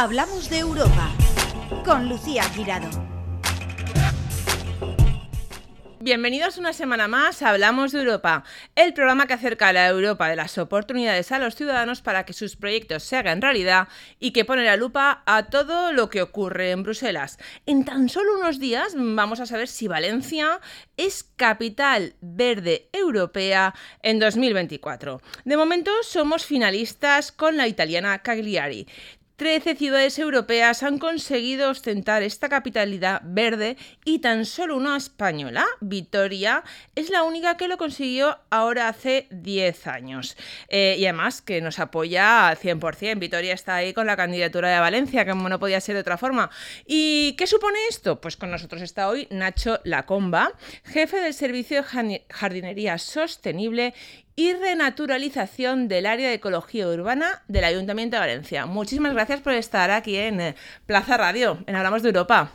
Hablamos de Europa con Lucía Girado. Bienvenidos una semana más a Hablamos de Europa, el programa que acerca a la Europa de las oportunidades a los ciudadanos para que sus proyectos se hagan realidad y que pone la lupa a todo lo que ocurre en Bruselas. En tan solo unos días vamos a saber si Valencia es capital verde europea en 2024. De momento somos finalistas con la italiana Cagliari. Trece ciudades europeas han conseguido ostentar esta capitalidad verde y tan solo una española, Vitoria, es la única que lo consiguió ahora hace 10 años. Eh, y además que nos apoya al 100%. Vitoria está ahí con la candidatura de Valencia, que no podía ser de otra forma. ¿Y qué supone esto? Pues con nosotros está hoy Nacho Lacomba, jefe del Servicio de Jardinería Sostenible y renaturalización del área de ecología urbana del Ayuntamiento de Valencia. Muchísimas gracias por estar aquí en eh, Plaza Radio, en Hablamos de Europa.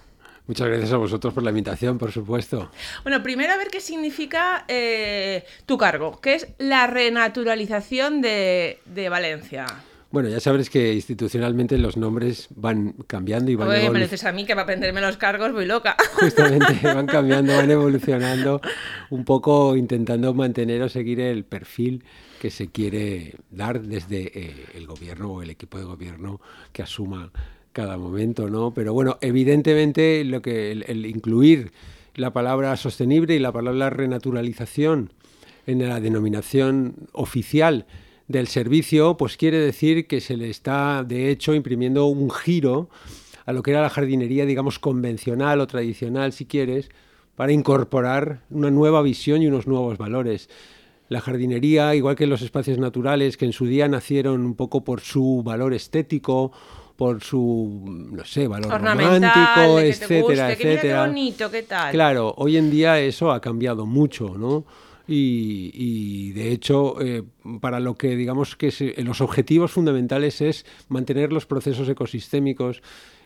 Muchas gracias a vosotros por la invitación, por supuesto. Bueno, primero a ver qué significa eh, tu cargo, que es la renaturalización de, de Valencia. Bueno, ya sabes que institucionalmente los nombres van cambiando y van Oye, me dices a mí que para aprenderme los cargos voy loca. Justamente, van cambiando, van evolucionando, un poco intentando mantener o seguir el perfil que se quiere dar desde eh, el gobierno o el equipo de gobierno que asuma cada momento, ¿no? Pero bueno, evidentemente lo que el incluir la palabra sostenible y la palabra renaturalización en la denominación oficial del servicio, pues quiere decir que se le está, de hecho, imprimiendo un giro a lo que era la jardinería, digamos, convencional o tradicional, si quieres, para incorporar una nueva visión y unos nuevos valores. La jardinería, igual que los espacios naturales, que en su día nacieron un poco por su valor estético, por su, no sé, valor romántico, etcétera, etcétera. bonito, ¿qué tal? Claro, hoy en día eso ha cambiado mucho, ¿no? Y, de hecho, eh, para lo que digamos que los objetivos fundamentales es mantener los procesos ecosistémicos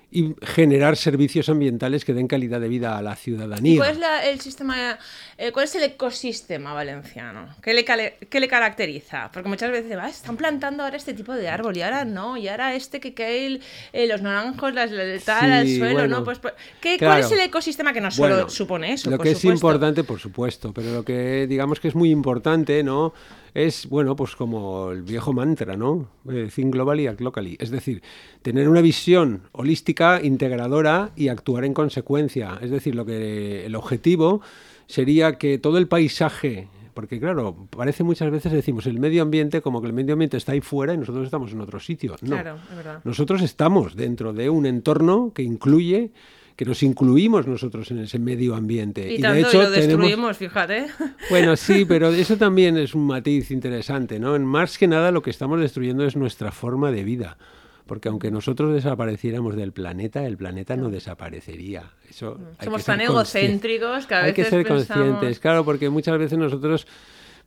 y generar servicios ambientales que den calidad de vida a la ciudadanía. cuál es el sistema, eh, cuál es el ecosistema valenciano? ¿Qué le, qué le caracteriza? Porque muchas veces ah, están plantando ahora este tipo de árbol y ahora no, y ahora este que cae eh, los naranjos, las tal, al suelo, ¿no? Pues, pues ¿qué, ¿Cuál es el ecosistema que no solo supone eso? Lo que es importante, por supuesto, pero lo que digamos que es muy importante, ¿no? Es, bueno, pues como el viejo mantra, ¿no? Eh, think globally, act locally. Es decir, tener una visión holística, integradora y actuar en consecuencia. Es decir, lo que el objetivo sería que todo el paisaje porque claro, parece muchas veces decimos el medio ambiente como que el medio ambiente está ahí fuera y nosotros estamos en otro sitio. No, claro, es verdad. nosotros estamos dentro de un entorno que incluye que nos incluimos nosotros en ese medio ambiente. Y, de hecho, lo destruimos, fíjate. Bueno, sí, pero eso también es un matiz interesante, ¿no? En más que nada lo que estamos destruyendo es nuestra forma de vida. Porque aunque nosotros desapareciéramos del planeta, el planeta no desaparecería. Eso Somos tan egocéntricos que a veces Hay que ser conscientes, claro, porque muchas veces nosotros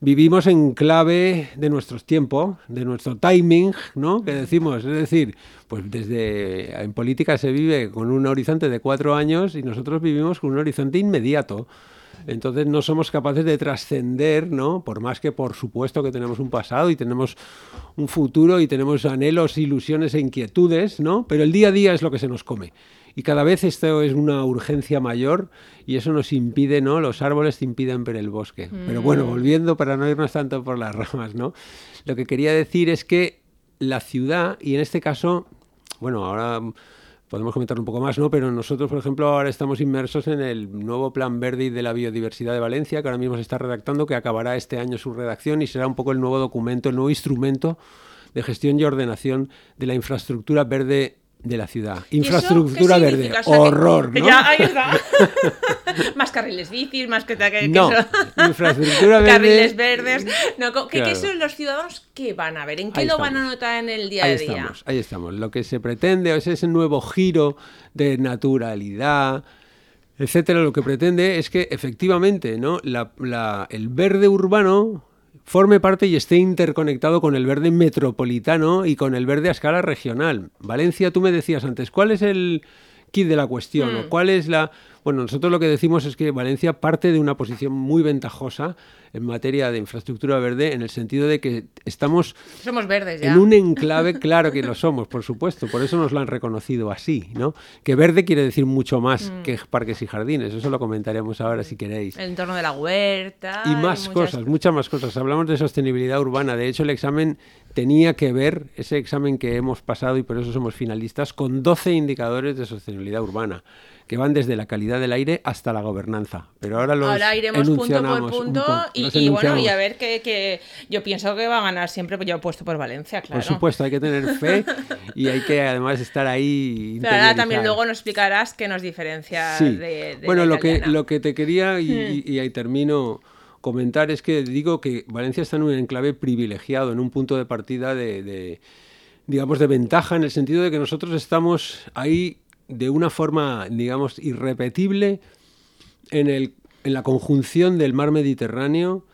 vivimos en clave de nuestros tiempos, de nuestro timing, ¿no? Que decimos, es decir, pues desde en política se vive con un horizonte de cuatro años y nosotros vivimos con un horizonte inmediato. Entonces no somos capaces de trascender, ¿no? Por más que por supuesto que tenemos un pasado y tenemos un futuro y tenemos anhelos, ilusiones e inquietudes, ¿no? Pero el día a día es lo que se nos come. Y cada vez esto es una urgencia mayor y eso nos impide, ¿no? Los árboles te impiden ver el bosque. Pero bueno, mm. volviendo para no irnos tanto por las ramas, ¿no? Lo que quería decir es que la ciudad, y en este caso, bueno, ahora podemos comentar un poco más, ¿no? Pero nosotros, por ejemplo, ahora estamos inmersos en el nuevo Plan Verde de la Biodiversidad de Valencia, que ahora mismo se está redactando, que acabará este año su redacción y será un poco el nuevo documento, el nuevo instrumento de gestión y ordenación de la infraestructura verde de la ciudad. Infraestructura verde. Horror, ¿no? Ya, ahí está. más carriles bicis, más que... que, no, infraestructura verde. Carriles verdes. No, ¿qué, son los ciudadanos que van a ver? ¿En qué lo van a notar en el día a día? Estamos, ahí estamos. Lo que se pretende es ese nuevo giro de naturalidad, etcétera. Lo que pretende es que efectivamente ¿no? la, el verde urbano forme parte y esté interconectado con el verde metropolitano y con el verde a escala regional. Valencia, tú me decías antes, ¿cuál es el kit de la cuestión? ¿O hmm. cuál es la...? Bueno, nosotros lo que decimos es que Valencia parte de una posición muy ventajosa en materia de infraestructura verde, en el sentido de que estamos Somos verdes ya. en un enclave, claro que lo somos, por supuesto, por eso nos lo han reconocido así, ¿no? Que verde quiere decir mucho más Mm. que parques y jardines, eso lo comentaremos ahora si queréis. El entorno de la huerta. Y más muchas cosas, muchas más cosas. Hablamos de sostenibilidad urbana. De hecho, el examen tenía que ver, ese examen que hemos pasado y por eso somos finalistas, con 12 indicadores de sostenibilidad urbana, que van desde la calidad del aire hasta la gobernanza. Pero ahora los Ahora iremos punto por punto y, bueno, y a ver que, que yo pienso que va a ganar siempre, pues yo he puesto por Valencia, claro. Por supuesto, hay que tener fe y hay que además estar ahí. Pero ahora también luego nos explicarás qué nos diferencia Sí. de, de bueno, la lo que, italiana. Hmm. lo que te quería, y, y- y ahí termino, comentar es que digo que Valencia está en un enclave privilegiado, en un punto de partida de, de, digamos, de ventaja, en el sentido de que nosotros estamos ahí de una forma, digamos, irrepetible en, el, en la conjunción del mar Mediterráneo,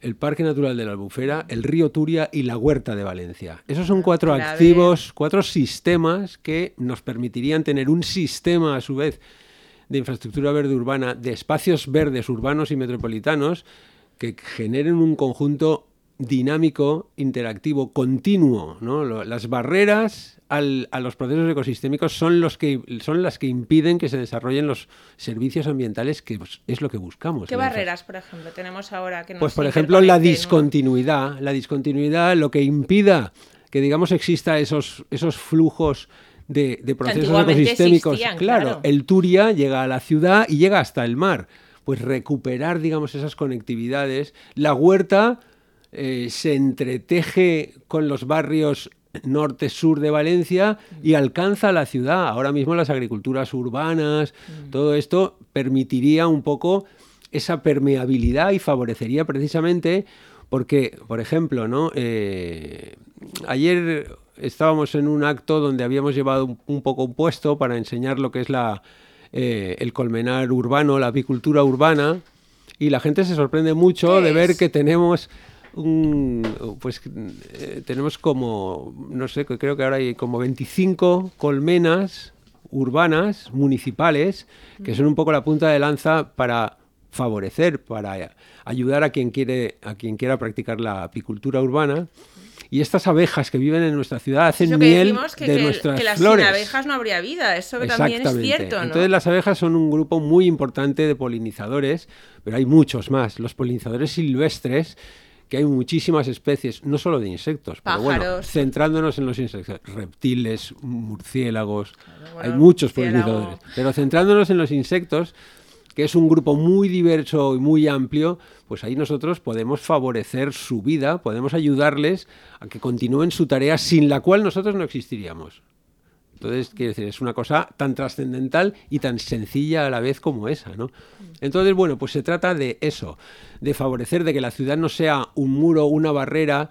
el Parque Natural de la Albufera, el río Turia y la Huerta de Valencia. Esos son cuatro activos, cuatro sistemas que nos permitirían tener un sistema a su vez de infraestructura verde urbana, de espacios verdes urbanos y metropolitanos que generen un conjunto dinámico, interactivo, continuo. ¿no? Las barreras al- a los procesos ecosistémicos son, los que, son las que impiden que se desarrollen los servicios ambientales, que pues, es lo que buscamos. ¿Qué barreras, por ejemplo, tenemos ahora que nos pues por ejemplo la discontinuidad, la discontinuidad, lo que impida que digamos exista esos, esos flujos de, de procesos ecosistémicos. existían, claro, claro. el Turia llega a la ciudad y llega hasta el mar. Pues recuperar, digamos, esas conectividades. La huerta eh, se entreteje con los barrios norte-sur de Valencia y alcanza la ciudad. Ahora mismo las agriculturas urbanas, Mm. todo esto permitiría un poco esa permeabilidad y favorecería precisamente porque, por ejemplo, ¿no? Eh, ayer estábamos en un acto donde habíamos llevado un, un poco un puesto para enseñar lo que es la, eh, el colmenar urbano, la apicultura urbana, y la gente se sorprende mucho ¿Qué de ver es? que tenemos un, pues eh, tenemos como, no sé, creo que ahora hay como 25 colmenas urbanas, municipales, que son un poco la punta de lanza para favorecer, para ayudar a quien quiere, a quien quiera practicar la apicultura urbana. Y estas abejas que viven en nuestra ciudad hacen que miel que, de que- nuestras que las flores. sin abejas no habría vida, eso también es cierto, ¿no? Entonces las abejas son un grupo muy importante de polinizadores, pero hay muchos más. Los polinizadores silvestres, que hay muchísimas especies, no solo de insectos, pero bueno, centrándonos en los insectos, reptiles, murciélagos, bueno, hay muchos polinizadores. Pero centrándonos en los insectos, que es un grupo muy diverso y muy amplio, pues ahí nosotros podemos favorecer su vida, podemos ayudarles a que continúen su tarea sin la cual nosotros no existiríamos. Entonces, quiero decir, es una cosa tan trascendental y tan sencilla a la vez como esa, ¿no? Entonces, bueno, pues se trata de eso, de favorecer de que la ciudad no sea un muro, una barrera,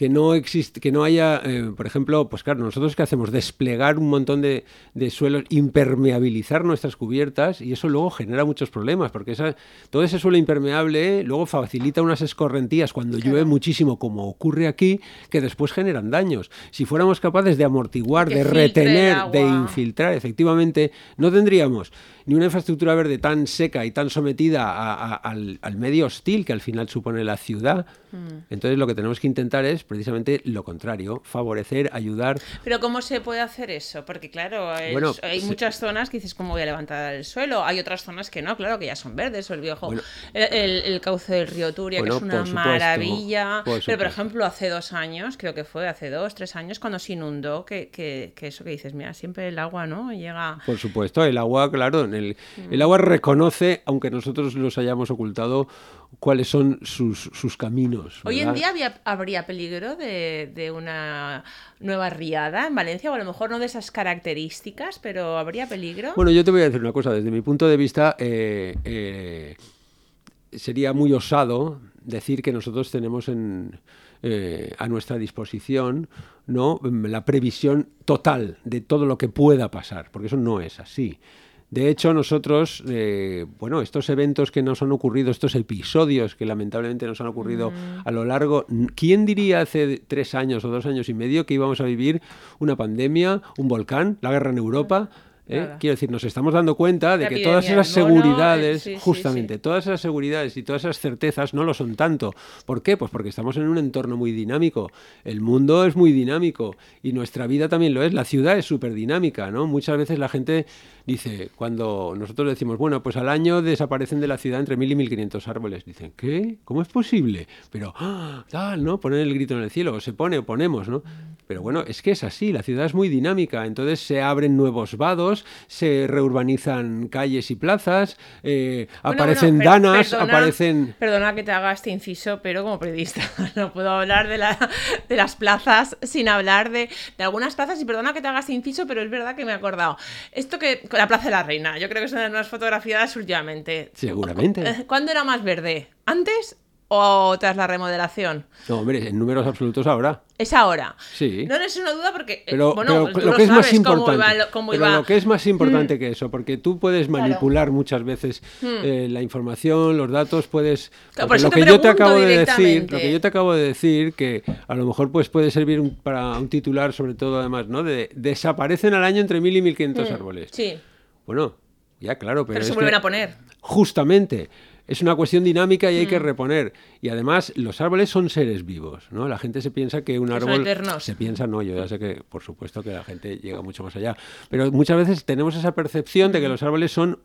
que no existe, que no haya, eh, por ejemplo, pues claro, nosotros qué hacemos, desplegar un montón de, de suelos, impermeabilizar nuestras cubiertas y eso luego genera muchos problemas, porque esa, todo ese suelo impermeable luego facilita unas escorrentías cuando llueve muchísimo, como ocurre aquí, que después generan daños. Si fuéramos capaces de amortiguar, Que de retener, de infiltrar, efectivamente, no tendríamos ni una infraestructura verde tan seca y tan sometida a- a- al, al medio hostil que al final supone la ciudad. Mm. Entonces lo que tenemos que intentar es precisamente lo contrario, favorecer, ayudar. Pero ¿cómo se puede hacer eso? Porque claro, es- Bueno, hay se- muchas zonas que dices, ¿cómo voy a levantar el suelo? Hay otras zonas que no, claro, que ya son verdes, o el viejo, Bueno. el, el- el cauce del río Turia, Bueno, que es una supuesto, maravilla. por Pero, por ejemplo, hace dos años, creo que fue hace dos, tres años, cuando se inundó, que, que, que eso que dices, mira, siempre el agua, ¿no? Llega... Por supuesto, el agua, claro, en el, Mm. el agua reconoce, aunque nosotros los hayamos ocultado, cuáles son sus, sus caminos. Hoy en día había- habría peligro de, de una nueva riada en Valencia, o a lo mejor no de esas características, pero habría peligro. Bueno, yo te voy a decir una cosa. Desde mi punto de vista, eh, eh, sería muy osado decir que nosotros tenemos en, eh, a nuestra disposición ¿no? la previsión total de todo lo que pueda pasar, porque eso no es así. De hecho, nosotros, eh, bueno, estos eventos que nos han ocurrido, estos episodios que lamentablemente nos han ocurrido a lo largo, ¿quién diría hace tres años o dos años y medio que íbamos a vivir una pandemia, un volcán, la guerra en Europa? ¿Eh? Quiero decir, nos estamos dando cuenta de La que todas esas mono, seguridades, sí, justamente, sí. todas esas seguridades y todas esas certezas no lo son tanto. ¿Por qué? Pues porque estamos en un entorno muy dinámico. El mundo es muy dinámico y nuestra vida también lo es. La ciudad es súper dinámica, ¿no? Muchas veces la gente dice, cuando nosotros decimos, bueno, pues al año desaparecen de la ciudad entre 1.000 y 1.500 árboles. Dicen, ¿qué? ¿Cómo es posible? Pero, ¡ah! tal, ¿no? Poner el grito en el cielo, o se pone o ponemos, ¿no? Pero bueno, es que es así, la ciudad es muy dinámica, entonces se abren nuevos vados, se reurbanizan calles y plazas, eh, Bueno, aparecen bueno, per- danas, perdona- aparecen... Perdona que te haga este inciso, pero como periodista no puedo hablar de, la- de las plazas sin hablar de, de algunas plazas. Y perdona que te haga este inciso, pero es verdad que me he acordado. Esto que con la Plaza de la Reina, yo creo que son unas fotografiadas últimamente. Seguramente. Eh, ¿Cuándo era más verde? ¿Antes o tras la remodelación? No, hombre, en números absolutos ahora. Es ahora. Sí. No, no es una duda porque. eh, Pero, bueno, pero tú lo lo que es más cómo importante, iba lo- cómo pero iba- Mm. lo que es más importante que eso, porque tú puedes Claro. Mm. manipular muchas veces eh, la información, los datos, puedes. Claro, por eso lo te que yo te acabo de decir, lo que yo te acabo de decir, que a lo mejor pues puede servir un- para un titular, sobre todo además, ¿no? De desaparecen al año entre 1.000 y 1.500 árboles. Mm. Sí, Bueno, ya claro, pero, pero, se es vuelven que- a poner. Justamente. Es una cuestión dinámica y hay Mm. que reponer. Y además, los árboles son seres vivos, ¿no? La gente se piensa que un árbol. eternos. Se piensa, no, yo ya sé que, por supuesto, que la gente llega mucho más allá. Pero muchas veces tenemos esa percepción Mm. de que los árboles son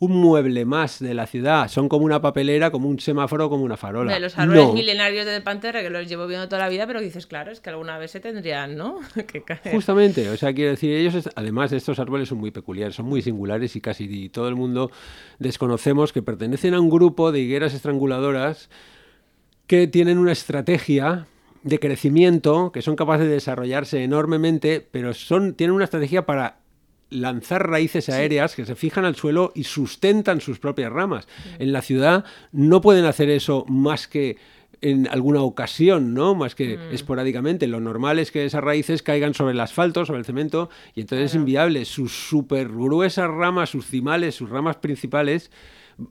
un mueble más de la ciudad. Son como una papelera, como un semáforo, como una farola. De los árboles No. milenarios del Panterra que los llevo viendo toda la vida, pero dices, claro, es que alguna vez se tendrían, ¿no? que caer. Justamente, o sea, quiero decir, ellos, es- además, estos árboles son muy peculiares, son muy singulares y casi todo el mundo desconocemos que pertenecen a un grupo de higueras estranguladoras que tienen una estrategia de crecimiento, que son capaces de desarrollarse enormemente, pero son, tienen una estrategia para lanzar raíces aéreas que se fijan al suelo y sustentan sus propias ramas. En la ciudad no pueden hacer eso más que en alguna ocasión, ¿no? Más que esporádicamente. Lo normal es que esas raíces caigan sobre el asfalto, sobre el cemento, y entonces es inviable. Sus súper gruesas ramas, sus cimales, sus ramas principales,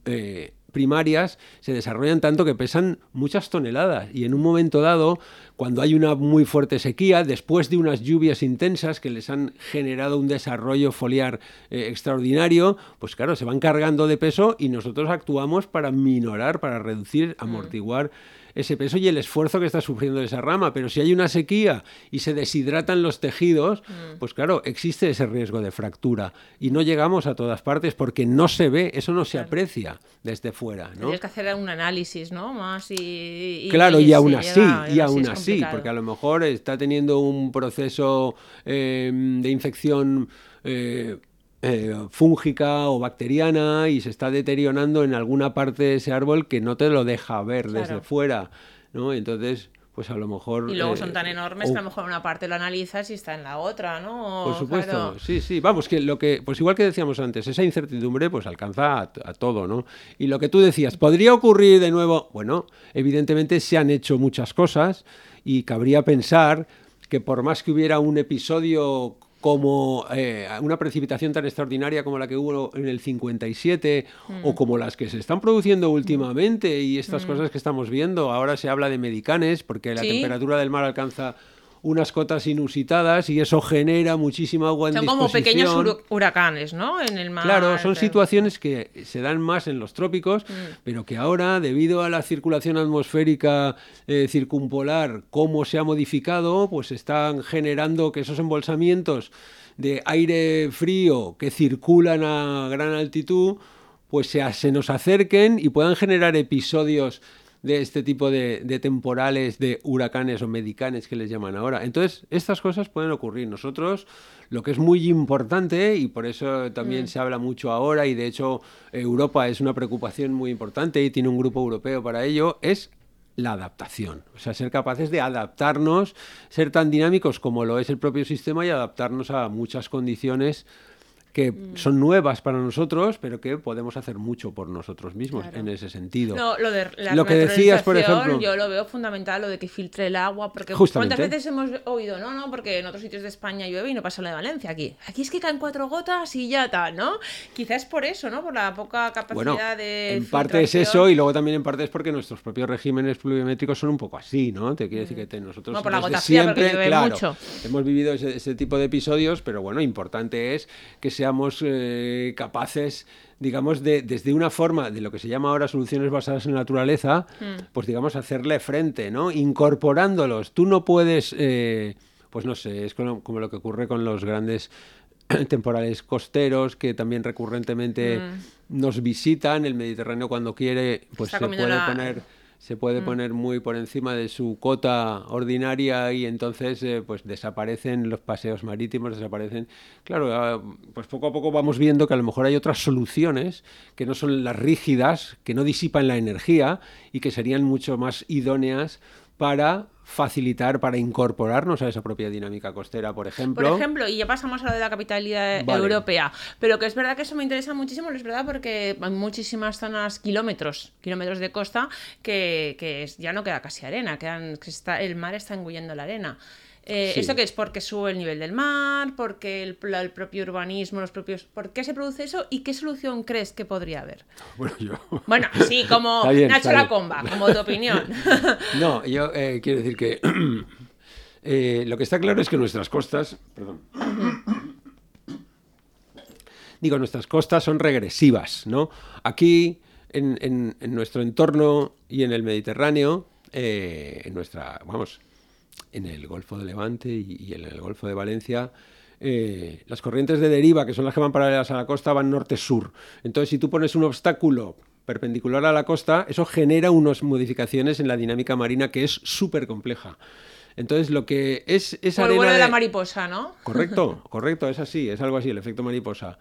eh, primarias, se desarrollan tanto que pesan muchas toneladas. Y en un momento dado, cuando hay una muy fuerte sequía, después de unas lluvias intensas que les han generado un desarrollo foliar eh, extraordinario, pues claro, se van cargando de peso y nosotros actuamos para minorar, para reducir, amortiguar ese peso y el esfuerzo que está sufriendo esa rama. Pero si hay una sequía y se deshidratan los tejidos, pues claro, existe ese riesgo de fractura. Y no llegamos a todas partes porque no se ve, eso no se aprecia desde fuera. ¿no? Tendrías que hacer un análisis, ¿no? Más y... y- Claro, y, aún así, llega y aún así, complicado. porque a lo mejor está teniendo un proceso eh, de infección eh, eh, fúngica o bacteriana y se está deteriorando en alguna parte de ese árbol que no te lo deja ver desde fuera, ¿no? Entonces, pues a lo mejor... Y luego eh, son tan enormes o- que a lo mejor una parte lo analizas y está en la otra, ¿no? por supuesto, Claro. sí, sí. Vamos, que lo que, pues igual que decíamos antes, esa incertidumbre pues alcanza a, a todo, ¿no? Y lo que tú decías, ¿podría ocurrir de nuevo? Bueno, evidentemente se han hecho muchas cosas y cabría pensar que por más que hubiera un episodio como eh, una precipitación tan extraordinaria como la que hubo en el 57 o como las que se están produciendo últimamente y estas cosas que estamos viendo. Ahora se habla de medicanes porque la Sí. temperatura del mar alcanza unas cotas inusitadas y eso genera muchísima agua en Son como disposición. pequeños huru- huracanes, ¿no? En el mar. Claro, son situaciones que se dan más en los trópicos, Mm. pero que ahora, debido a la circulación atmosférica eh, circumpolar, cómo se ha modificado, pues están generando que esos embolsamientos de aire frío que circulan a gran altitud, pues se, se nos acerquen y puedan generar episodios de este tipo de, de temporales, de huracanes o medicanes que les llaman ahora. Entonces, estas cosas pueden ocurrir. Nosotros, lo que es muy importante, y por eso también se habla mucho ahora, y de hecho Europa es una preocupación muy importante y tiene un grupo europeo para ello, es la adaptación. O sea, ser capaces de adaptarnos, ser tan dinámicos como lo es el propio sistema y adaptarnos a muchas condiciones que son nuevas para nosotros, pero que podemos hacer mucho por nosotros mismos Claro. en ese sentido. No, lo de la Lo que decías, por ejemplo- Yo lo veo fundamental, lo de que filtre el agua, porque Justamente. ¿cuántas veces hemos oído? No, no, porque en otros sitios de España llueve y no pasa lo de Valencia aquí. Aquí es que caen cuatro gotas y ya tal, ¿no? Quizás por eso, ¿no? Por la poca capacidad Bueno, de. en parte es eso y luego también en parte es porque nuestros propios regímenes pluviométricos son un poco así, ¿no? Te quiere decir que te- nosotros No, por la gota fría, siempre, llueve claro, mucho. hemos vivido ese, ese tipo de episodios, pero bueno, importante es que se seamos eh, capaces, digamos, de, desde una forma de lo que se llama ahora soluciones basadas en la naturaleza, Mm. pues digamos, hacerle frente, ¿no? Incorporándolos. Tú no puedes, eh, pues no sé, es como, como lo que ocurre con los grandes temporales costeros que también recurrentemente nos visitan. El Mediterráneo cuando quiere, pues se puede la- poner se puede poner muy por encima de su cota ordinaria y entonces eh, pues desaparecen los paseos marítimos, desaparecen. Claro, ah, pues poco a poco vamos viendo que a lo mejor hay otras soluciones que no son las rígidas, que no disipan la energía y que serían mucho más idóneas para facilitar, para incorporarnos a esa propia dinámica costera, por ejemplo. Por ejemplo, y ya pasamos a lo de la capitalidad Vale. europea, pero que es verdad que eso me interesa muchísimo, es verdad, porque hay muchísimas zonas, kilómetros, kilómetros de costa, que, que ya no queda casi arena, quedan, que está, el mar está engullendo la arena. Eh, Sí. ¿Esto qué es? ¿Porque sube el nivel del mar? ¿Porque el, el propio urbanismo, los propios... ¿Por qué se produce eso? ¿Y qué solución crees que podría haber? Bueno, yo... Bueno, sí, como bien, Nacho. Lacomba, como tu opinión. No, yo eh, quiero decir que eh, lo que está claro es que nuestras costas, perdón, digo, nuestras costas son regresivas, ¿no? Aquí, en, en- en nuestro entorno y en el Mediterráneo, eh, en nuestra, vamos, en el Golfo de Levante y, y en el Golfo de Valencia, eh, las corrientes de deriva, que son las que van paralelas a la costa, van norte-sur. Entonces, si tú pones un obstáculo perpendicular a la costa, eso genera unas modificaciones en la dinámica marina que es súper compleja. Entonces, lo que es esa arena vuelo de la mariposa, ¿no? Correcto, correcto, es así, es algo así, el efecto mariposa.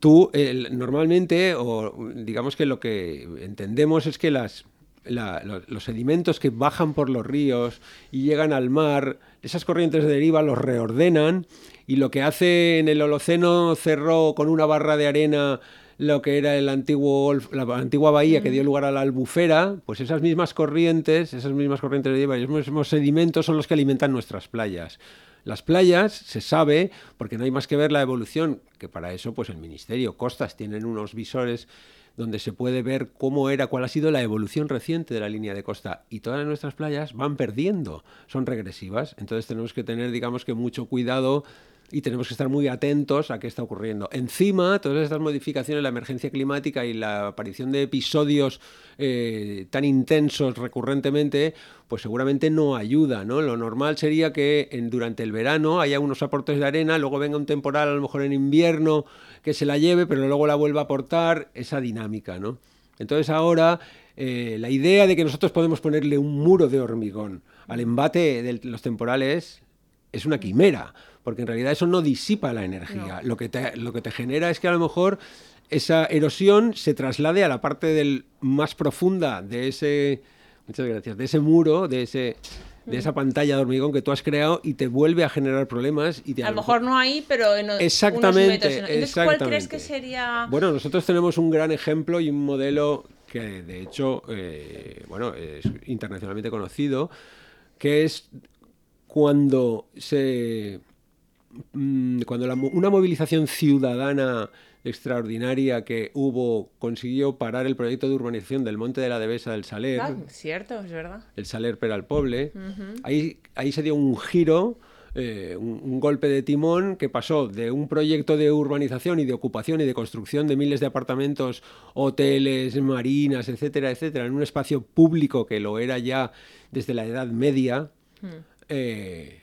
Tú, normalmente, o digamos que lo que entendemos es que las, la- lo- los sedimentos que bajan por los ríos y llegan al mar, esas corrientes de deriva los reordenan y lo que hace en el Holoceno cerró con una barra de arena lo que era el antiguo, la antigua bahía que dio lugar a la albufera, pues esas mismas corrientes, esas mismas corrientes de deriva y esos mismos sedimentos son los que alimentan nuestras playas. Las playas, se sabe, porque no hay más que ver la evolución, que para eso pues el Ministerio, Costas, tienen unos visores donde se puede ver cómo era, cuál ha sido la evolución reciente de la línea de costa. Y todas nuestras playas van perdiendo, son regresivas. Entonces tenemos que tener, digamos que, mucho cuidado y tenemos que estar muy atentos a qué está ocurriendo. Encima, todas estas modificaciones, la emergencia climática y la aparición de episodios eh, tan intensos recurrentemente, pues seguramente no ayuda, ¿no? Lo normal sería que durante el verano haya unos aportes de arena, luego venga un temporal a lo mejor en invierno que se la lleve, pero luego la vuelva a aportar, esa dinámica, ¿no? Entonces ahora eh, la idea de que nosotros podemos ponerle un muro de hormigón al embate de los temporales es una quimera, porque en realidad eso no disipa la energía. Lo, que te, lo que te genera es que a lo mejor esa erosión se traslade a la parte del, más profunda de ese, muchas gracias, de ese muro, de ese de esa pantalla de hormigón que tú has creado y te vuelve a generar problemas y te, A lo mejor no ahí, pero en o- unos Exactamente, metros. Entonces, ¿cuál crees que exactamente. sería...? Bueno, nosotros tenemos un gran ejemplo y un modelo que de hecho, eh, bueno, es internacionalmente conocido, que es cuando se mm, cuando la mo- una movilización ciudadana extraordinaria que hubo consiguió parar el proyecto de urbanización del Monte de la Devesa del Saler, Ah, cierto, es verdad. el Saler per al Poble, ahí, ahí se dio un giro, eh, un, un golpe de timón que pasó de un proyecto de urbanización y de ocupación y de construcción de miles de apartamentos, hoteles, marinas, etcétera, etcétera, en un espacio público que lo era ya desde la Edad Media, eh,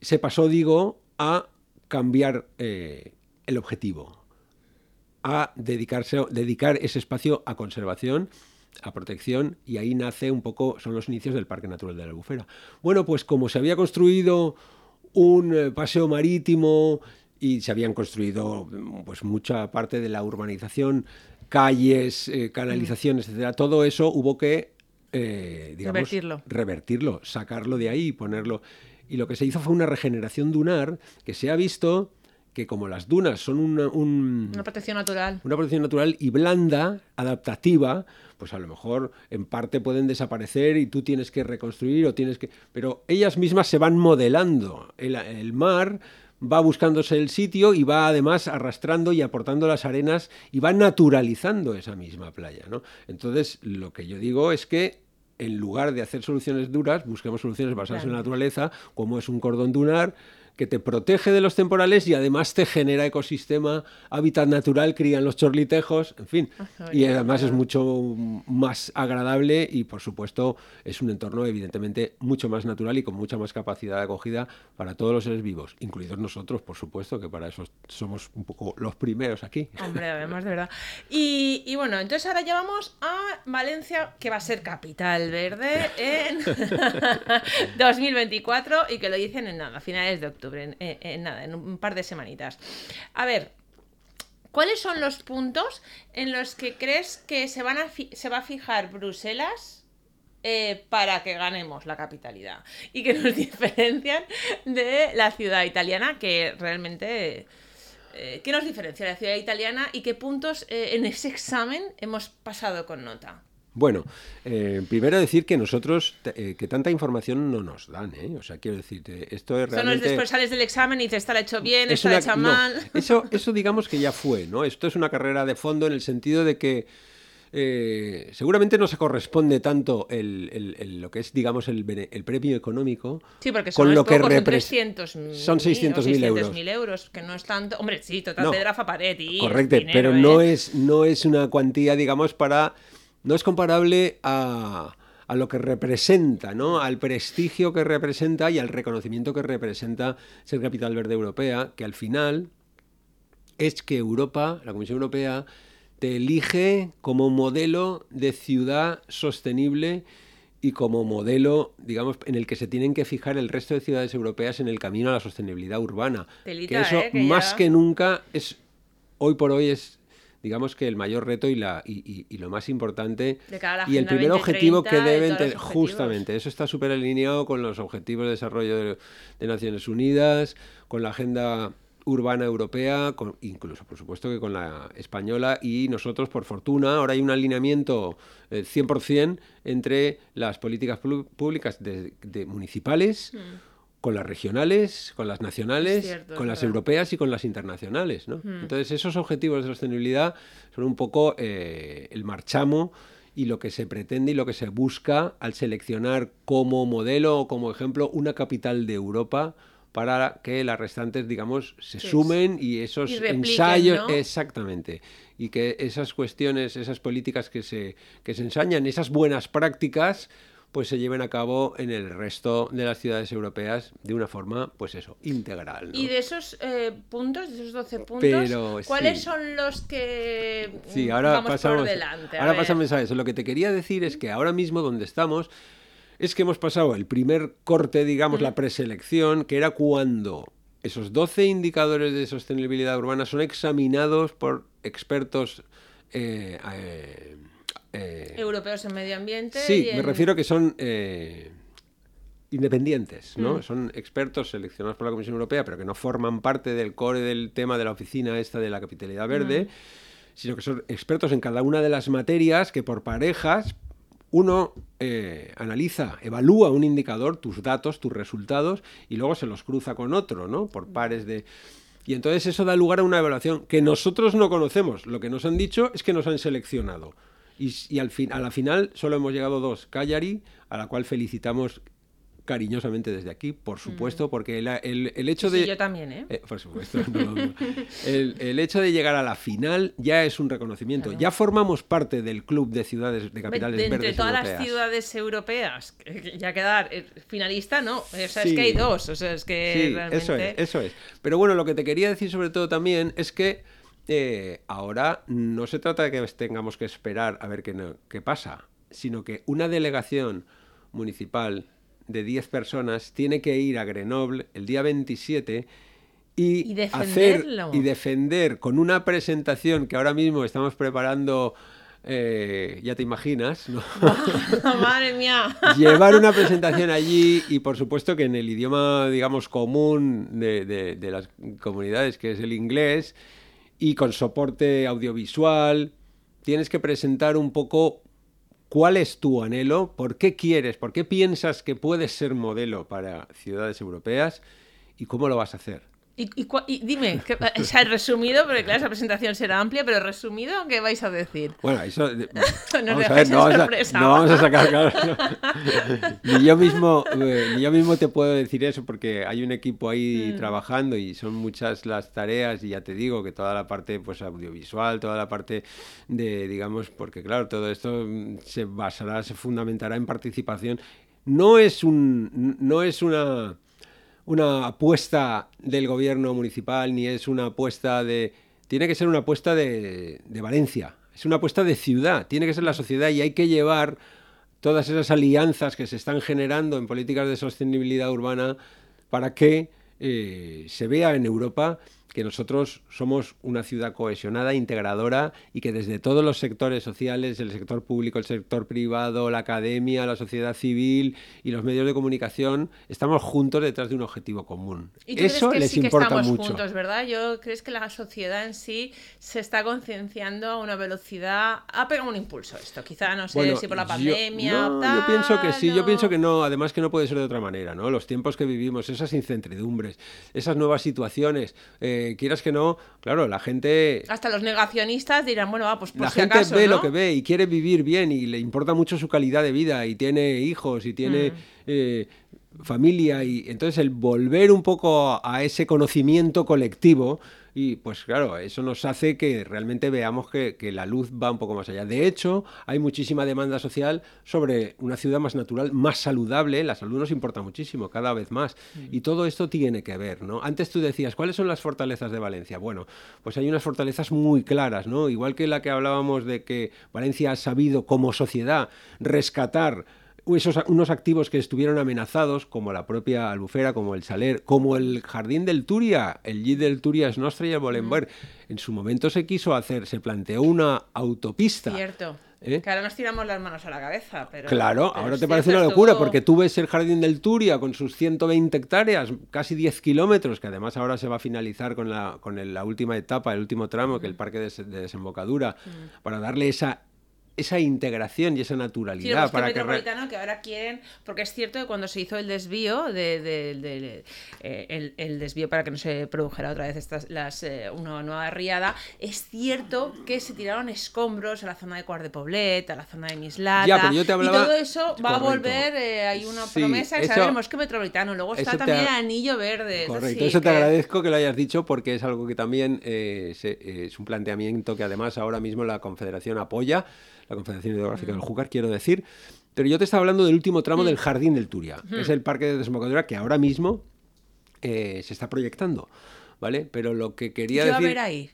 se pasó, digo, a cambiar eh, el objetivo a dedicarse, dedicar ese espacio a conservación, a protección, y ahí nace un poco, son los inicios del Parque Natural de la Albufera. Bueno, pues como se había construido un eh, paseo marítimo y se habían construido pues mucha parte de la urbanización, calles, eh, canalizaciones, etcétera, todo eso hubo que eh, digamos, Revertirlo. revertirlo, sacarlo de ahí y ponerlo. Y lo que se hizo fue una regeneración dunar que se ha visto que como las dunas son una, un- Una protección natural. una protección natural y blanda, adaptativa, pues a lo mejor en parte pueden desaparecer y tú tienes que reconstruir o tienes que... Pero ellas mismas se van modelando. El, el mar va buscándose el sitio y va además arrastrando y aportando las arenas y va naturalizando esa misma playa. ¿no? Entonces, lo que yo digo es que en lugar de hacer soluciones duras, busquemos soluciones basadas en la naturaleza, como es un cordón dunar, que te protege de los temporales y además te genera ecosistema, hábitat natural, crían los chorlitejos, en fin. Y además es mucho más agradable y por supuesto es un entorno evidentemente mucho más natural y con mucha más capacidad de acogida para todos los seres vivos, incluidos nosotros, por supuesto, que para eso somos un poco los primeros aquí. Hombre, además de verdad. Y, y bueno, entonces ahora ya vamos a Valencia, que va a ser capital verde en 2024 y que lo dicen en nada, a finales de octubre, en, nada, en un par de semanitas. A ver, ¿cuáles son los puntos en los que crees que se, van se va a fijar Bruselas? Eh, para que ganemos la capitalidad y que nos diferencian de la ciudad italiana que realmente eh, ¿qué nos diferencia la ciudad italiana y qué puntos eh, en ese examen hemos pasado con nota? Bueno, eh, primero decir que nosotros, eh, que tanta información no nos dan, ¿eh? O sea, quiero decir, esto es realmente... después sales del examen y dices, está hecho bien, está hecho mal... eso, eso digamos que ya fue, ¿no? Esto es una carrera de fondo en el sentido de que eh, seguramente no se corresponde tanto el, lo que es, digamos, el, premio económico sí, porque son con lo que representa. Son 600.000 euros. euros, que no es tanto. Hombre, sí, total de Rafa Paretti. Correcto, pero no, es, no es una cuantía, digamos, para no es comparable a, a lo que representa, ¿no? al prestigio que representa y al reconocimiento que representa ser capital verde europea, que al final es que Europa, la Comisión Europea, te elige como modelo de ciudad sostenible y como modelo, digamos, en el que se tienen que fijar el resto de ciudades europeas en el camino a la sostenibilidad urbana. que eso, ¿eh? más que nunca, es hoy por hoy es digamos que el mayor reto y, la, y, y, lo más importante y el primer objetivo que deben tener, justamente, eso está súper alineado con los objetivos de desarrollo de, Naciones Unidas, con la agenda urbana europea, con, incluso por supuesto que con la española y nosotros por fortuna ahora hay un alineamiento 100% eh, entre las políticas públicas de, municipales. Mm con las regionales, con las nacionales, con las europeas y con las internacionales. ¿no? Hmm. Entonces, esos objetivos de sostenibilidad son un poco eh, el marchamo y lo que se pretende y lo que se busca al seleccionar como modelo o como ejemplo una capital de Europa para que las restantes, digamos, se sumen y esos ensayos, exactamente, y que esas cuestiones, esas políticas que se, que se ensañan, esas buenas prácticas, pues se lleven a cabo en el resto de las ciudades europeas de una forma, pues eso, integral. Y de esos eh, puntos, de esos 12 puntos, ¿cuáles son los que sí, ahora pasamos, por delante? ahora pasamos a eso. Lo que te quería decir es que ahora mismo donde estamos es que hemos pasado el primer corte, digamos, la preselección, que era cuando esos 12 indicadores de sostenibilidad urbana son examinados por expertos eh, eh, eh, Europeos en medio ambiente. Sí, me refiero que son eh, independientes, ¿no? Mm. Son expertos seleccionados por la Comisión Europea, pero que no forman parte del core del tema de la oficina esta de la capitalidad verde, mm. sino que son expertos en cada una de las materias que por parejas uno eh, analiza, evalúa un indicador, tus datos, tus resultados, y luego se los cruza con otro, ¿no? Por pares de... Y entonces eso da lugar a una evaluación que nosotros no conocemos. Lo que nos han dicho es que nos han seleccionado. Y, al fin, a la final solo hemos llegado dos. Cagliari, a la cual felicitamos cariñosamente desde aquí, por supuesto, mm. porque el, el, hecho de... Sí, yo también, ¿eh? eh por supuesto. el, hecho de llegar a la final ya es un reconocimiento. Ya formamos parte del club de ciudades, de capitales de, entre todas las ciudades europeas, ya quedar eh, finalista, no. O sea, es que hay dos. O sea, es que realmente... eso es, eso es. Pero bueno, lo que te quería decir sobre todo también es que eh, ahora no se trata de que tengamos que esperar a ver qué, pasa, sino que una delegación municipal de 10 personas tiene que ir a Grenoble el día 27 y, hacer y defender con una presentación que ahora mismo estamos preparando eh, ya te imaginas, ¿no? Madre mía. Llevar una presentación allí y por supuesto que en el idioma, digamos, común de las comunidades, que es el inglés, y con soporte audiovisual. Tienes que presentar un poco cuál es tu anhelo, por qué quieres, por qué piensas que puedes ser modelo para ciudades europeas y cómo lo vas a hacer. Y, y y dime, que, o sea, resumido, porque claro, esa presentación será amplia, pero resumido, ¿qué vais a decir? Bueno, eso. vamos a ver, no a, sorpresa. no vamos a sacar. claro, no. Ni yo mismo, eh, ni yo mismo te puedo decir eso porque hay un equipo ahí Mm. trabajando y son muchas las tareas y ya te digo que toda la parte pues audiovisual, toda la parte de, digamos, porque claro, todo esto mm, se basará, se fundamentará en participación. No es un, no es una una apuesta del gobierno municipal, ni es una apuesta de... Tiene que ser una apuesta de, de Valencia, es una apuesta de ciudad, tiene que ser la sociedad y hay que llevar todas esas alianzas que se están generando en políticas de sostenibilidad urbana para que eh, se vea en Europa que nosotros somos una ciudad cohesionada, integradora y que desde todos los sectores sociales, el sector público, el sector privado, la academia, la sociedad civil y los medios de comunicación, estamos juntos detrás de un objetivo común. ¿Y tú Eso crees que les sí que importa estamos mucho. juntos, ¿verdad? Yo crees que la sociedad en sí se está concienciando a una velocidad, ha pegado un impulso esto, quizá no sé Bueno, si por la yo- pandemia no, o tal. yo pienso que sí, yo pienso que no, además que no puede ser de otra manera, ¿no? Los tiempos que vivimos, esas incertidumbres, esas nuevas situaciones, eh, quieras que no, claro, la gente Hasta los negacionistas dirán, bueno, va, pues por la si gente acaso, ve ¿no? lo que ve y quiere vivir bien y le importa mucho su calidad de vida y tiene hijos y tiene Mm. eh, familia y entonces el volver un poco a ese conocimiento colectivo y pues claro, eso nos hace que realmente veamos que, que la luz va un poco más allá. De hecho, hay muchísima demanda social sobre una ciudad más natural, más saludable. La salud nos importa muchísimo, cada vez más. Y todo esto tiene que ver, ¿no? Antes tú decías, ¿cuáles son las fortalezas de Valencia? Bueno, pues hay unas fortalezas muy claras, ¿no? Igual que la que hablábamos de que Valencia ha sabido como sociedad rescatar esos, unos activos que estuvieron amenazados, como la propia Albufera, como el Saler, como el Jardín del Turia, el Git del Turia es Nostra y el Bolenberg. En su momento se quiso hacer, se planteó una autopista. Cierto. ¿Eh? Que ahora nos tiramos las manos a la cabeza, pero... Claro, pero ahora te parece una locura porque tú ves el Jardín del Turia con sus 120 hectáreas, casi 10 kilómetros, que además ahora se va a finalizar con la, con el- la última etapa, el último tramo, que es el parque de, des- de desembocadura, para darle esa, esa integración y esa Sí, naturalidad. bosque para que que ahora quieren, porque es cierto que cuando se hizo el desvío, de, de- de- eh, el, el desvío para que no se produjera otra vez estas, las, eh, una nueva riada, es cierto que se tiraron escombros a la zona de Cuart de Poblet, a la zona de Mislata, Ya, pero yo te hablaba- y todo eso va a Correcto. volver, eh, hay una Sí, promesa que el bosque metropolitano, luego está te también el ha- anillo verde. Correcto, decir, eso te que- agradezco que lo hayas dicho porque es algo que también eh, se- eh, es un planteamiento que además ahora mismo la Confederación apoya, la Confederación Hidrográfica Mm. del Júcar, quiero decir. Pero yo te estaba hablando del último tramo del Jardín del Turia. Es el parque de desembocadura que ahora mismo eh, se está proyectando, ¿vale? Pero lo que quería ¿Qué va a haber ahí?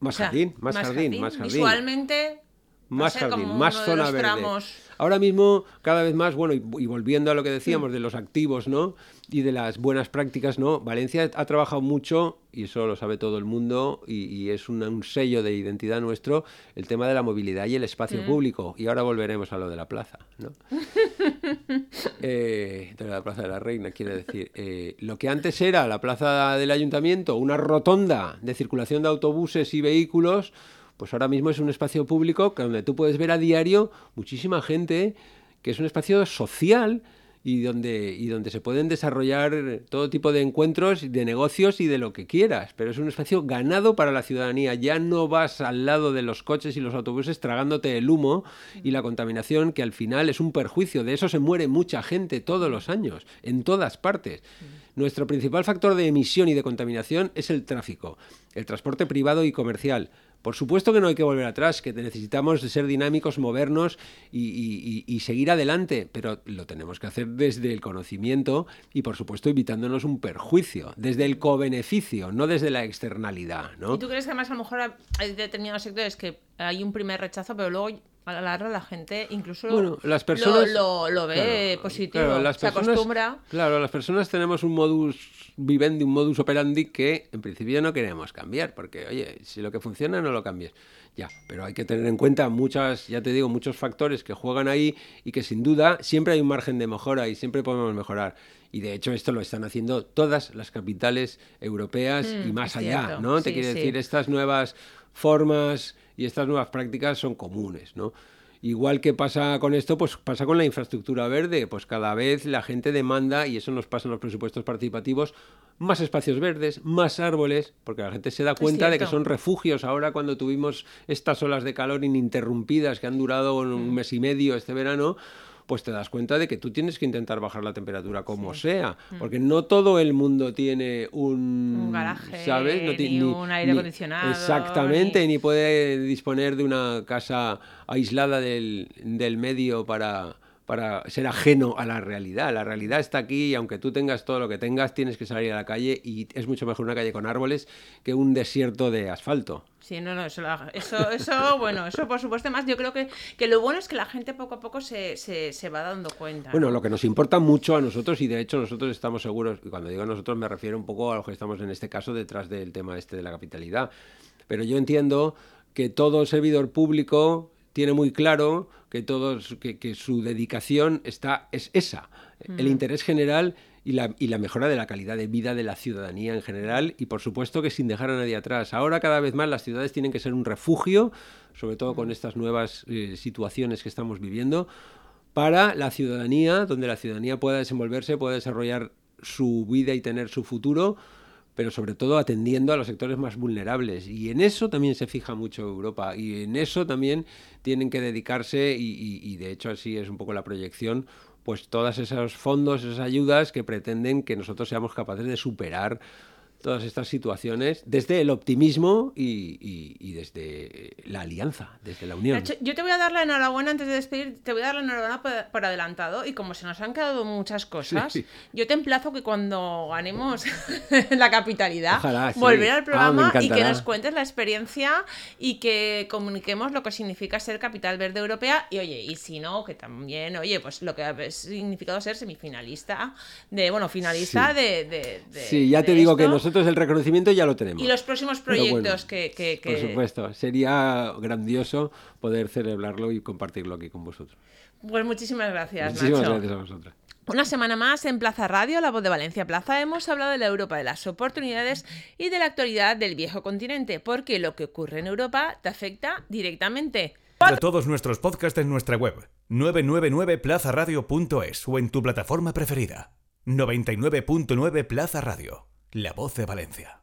Más O sea, jardín, más, jardín, más jardín. Visualmente, más jardín, más zona verde. tramos- Ahora mismo, cada vez más, bueno, y, y volviendo a lo que decíamos de los activos, ¿no? Y de las buenas prácticas, ¿no? Valencia ha trabajado mucho, y eso lo sabe todo el mundo, y, y es un, un sello de identidad nuestro, el tema de la movilidad y el espacio público. Y ahora volveremos a lo de la plaza, ¿no? Eh, de la Plaza de la Reina, quiere decir. eh, lo que antes era la plaza del ayuntamiento, una rotonda de circulación de autobuses y vehículos, pues ahora mismo es un espacio público donde tú puedes ver a diario muchísima gente, que es un espacio social y donde, y donde se pueden desarrollar todo tipo de encuentros, de negocios y de lo que quieras. Pero es un espacio ganado para la ciudadanía. Ya no vas al lado de los coches y los autobuses tragándote el humo y la contaminación, que al final es un perjuicio. De eso se muere mucha gente todos los años, en todas partes. Nuestro principal factor de emisión y de contaminación es el tráfico, el transporte privado y comercial. Por supuesto que no hay que volver atrás, que necesitamos ser dinámicos, movernos y, seguir adelante, pero lo tenemos que hacer desde el conocimiento y, por supuesto, evitándonos un perjuicio, desde el cobeneficio, no desde la externalidad. ¿no? ¿Y tú crees que además a lo mejor hay determinados sectores que hay un primer rechazo, pero luego a la larga la gente incluso Bueno, las personas lo, lo ve Claro, positivo, claro, las se personas- acostumbra. Claro, las personas tenemos un modus vivendi, un modus operandi que en principio no queremos cambiar, porque oye, si lo que funciona no lo cambies. Ya, pero hay que tener en cuenta muchas, ya te digo, muchos factores que juegan ahí y que sin duda siempre hay un margen de mejora y siempre podemos mejorar. Y de hecho esto lo están haciendo todas las capitales europeas y Mm, más es allá. ¿no? Te quiere sí. decir, estas nuevas formas y estas nuevas prácticas son comunes, ¿no? Igual que pasa con esto, pues pasa con la infraestructura verde, pues cada vez la gente demanda, y eso nos pasa en los presupuestos participativos, más espacios verdes, más árboles, porque la gente se da cuenta de que son refugios. Ahora cuando tuvimos estas olas de calor ininterrumpidas que han durado un Mm. mes y medio este verano, pues te das cuenta de que tú tienes que intentar bajar la temperatura como sea, porque no todo el mundo tiene un, Mm. Un garaje, ¿sabes? No ni un aire acondicionado, Exactamente, ni- ni puede disponer de una casa aislada del, del medio para, para ser ajeno a la realidad. La realidad está aquí y aunque tú tengas todo lo que tengas, tienes que salir a la calle y es mucho mejor una calle con árboles que un desierto de asfalto. Sí, no, no, eso, eso, eso, bueno, eso por supuesto. Más, yo creo que, que lo bueno es que la gente poco a poco se, se, se va dando cuenta. Bueno, ¿no? lo que nos importa mucho a nosotros y de hecho nosotros estamos seguros, y cuando digo nosotros me refiero un poco a los que estamos en este caso detrás del tema este de la capitalidad. Pero yo entiendo que todo servidor público tiene muy claro que todos que, que su dedicación está es esa, el interés general y la, y la mejora de la calidad de vida de la ciudadanía en general. Y por supuesto que sin dejar a nadie atrás. Ahora cada vez más las ciudades tienen que ser un refugio, sobre todo con estas nuevas eh, situaciones que estamos viviendo, para la ciudadanía, donde la ciudadanía pueda desenvolverse, pueda desarrollar su vida y tener su futuro, pero sobre todo atendiendo a los sectores más vulnerables. Y en eso también se fija mucho Europa y en eso también tienen que dedicarse y, de hecho así es un poco la proyección, pues todos esos fondos, esas ayudas que pretenden que nosotros seamos capaces de superar todas estas situaciones desde el optimismo y, y- y desde la alianza, desde la unión. Yo te voy a dar la enhorabuena antes de despedir, te voy a dar la enhorabuena por, por adelantado y como se nos han quedado muchas cosas, Sí. yo te emplazo que cuando ganemos la capitalidad, Ojalá, sí. volver al Ah, programa y que nos cuentes la experiencia y que comuniquemos lo que significa ser capital verde europea y oye, y si no, que también, oye, pues lo que ha significado ser semifinalista, de, bueno, finalista Sí. de, de- de- Sí, ya te digo que esto. Nosotros el reconocimiento ya lo tenemos. Y los próximos proyectos bueno, que, que- Por supuesto, sería grandioso poder celebrarlo y compartirlo aquí con vosotros. Pues muchísimas gracias, Muchísimas Nacho. gracias a vosotros. Una semana más en Plaza Radio, la voz de Valencia Plaza, hemos hablado de la Europa de las oportunidades y de la actualidad del viejo continente, porque lo que ocurre en Europa te afecta directamente. Todos nuestros podcasts en nuestra web 999plazaradio.es o en tu plataforma preferida. 99.9 Plaza Radio, la voz de Valencia.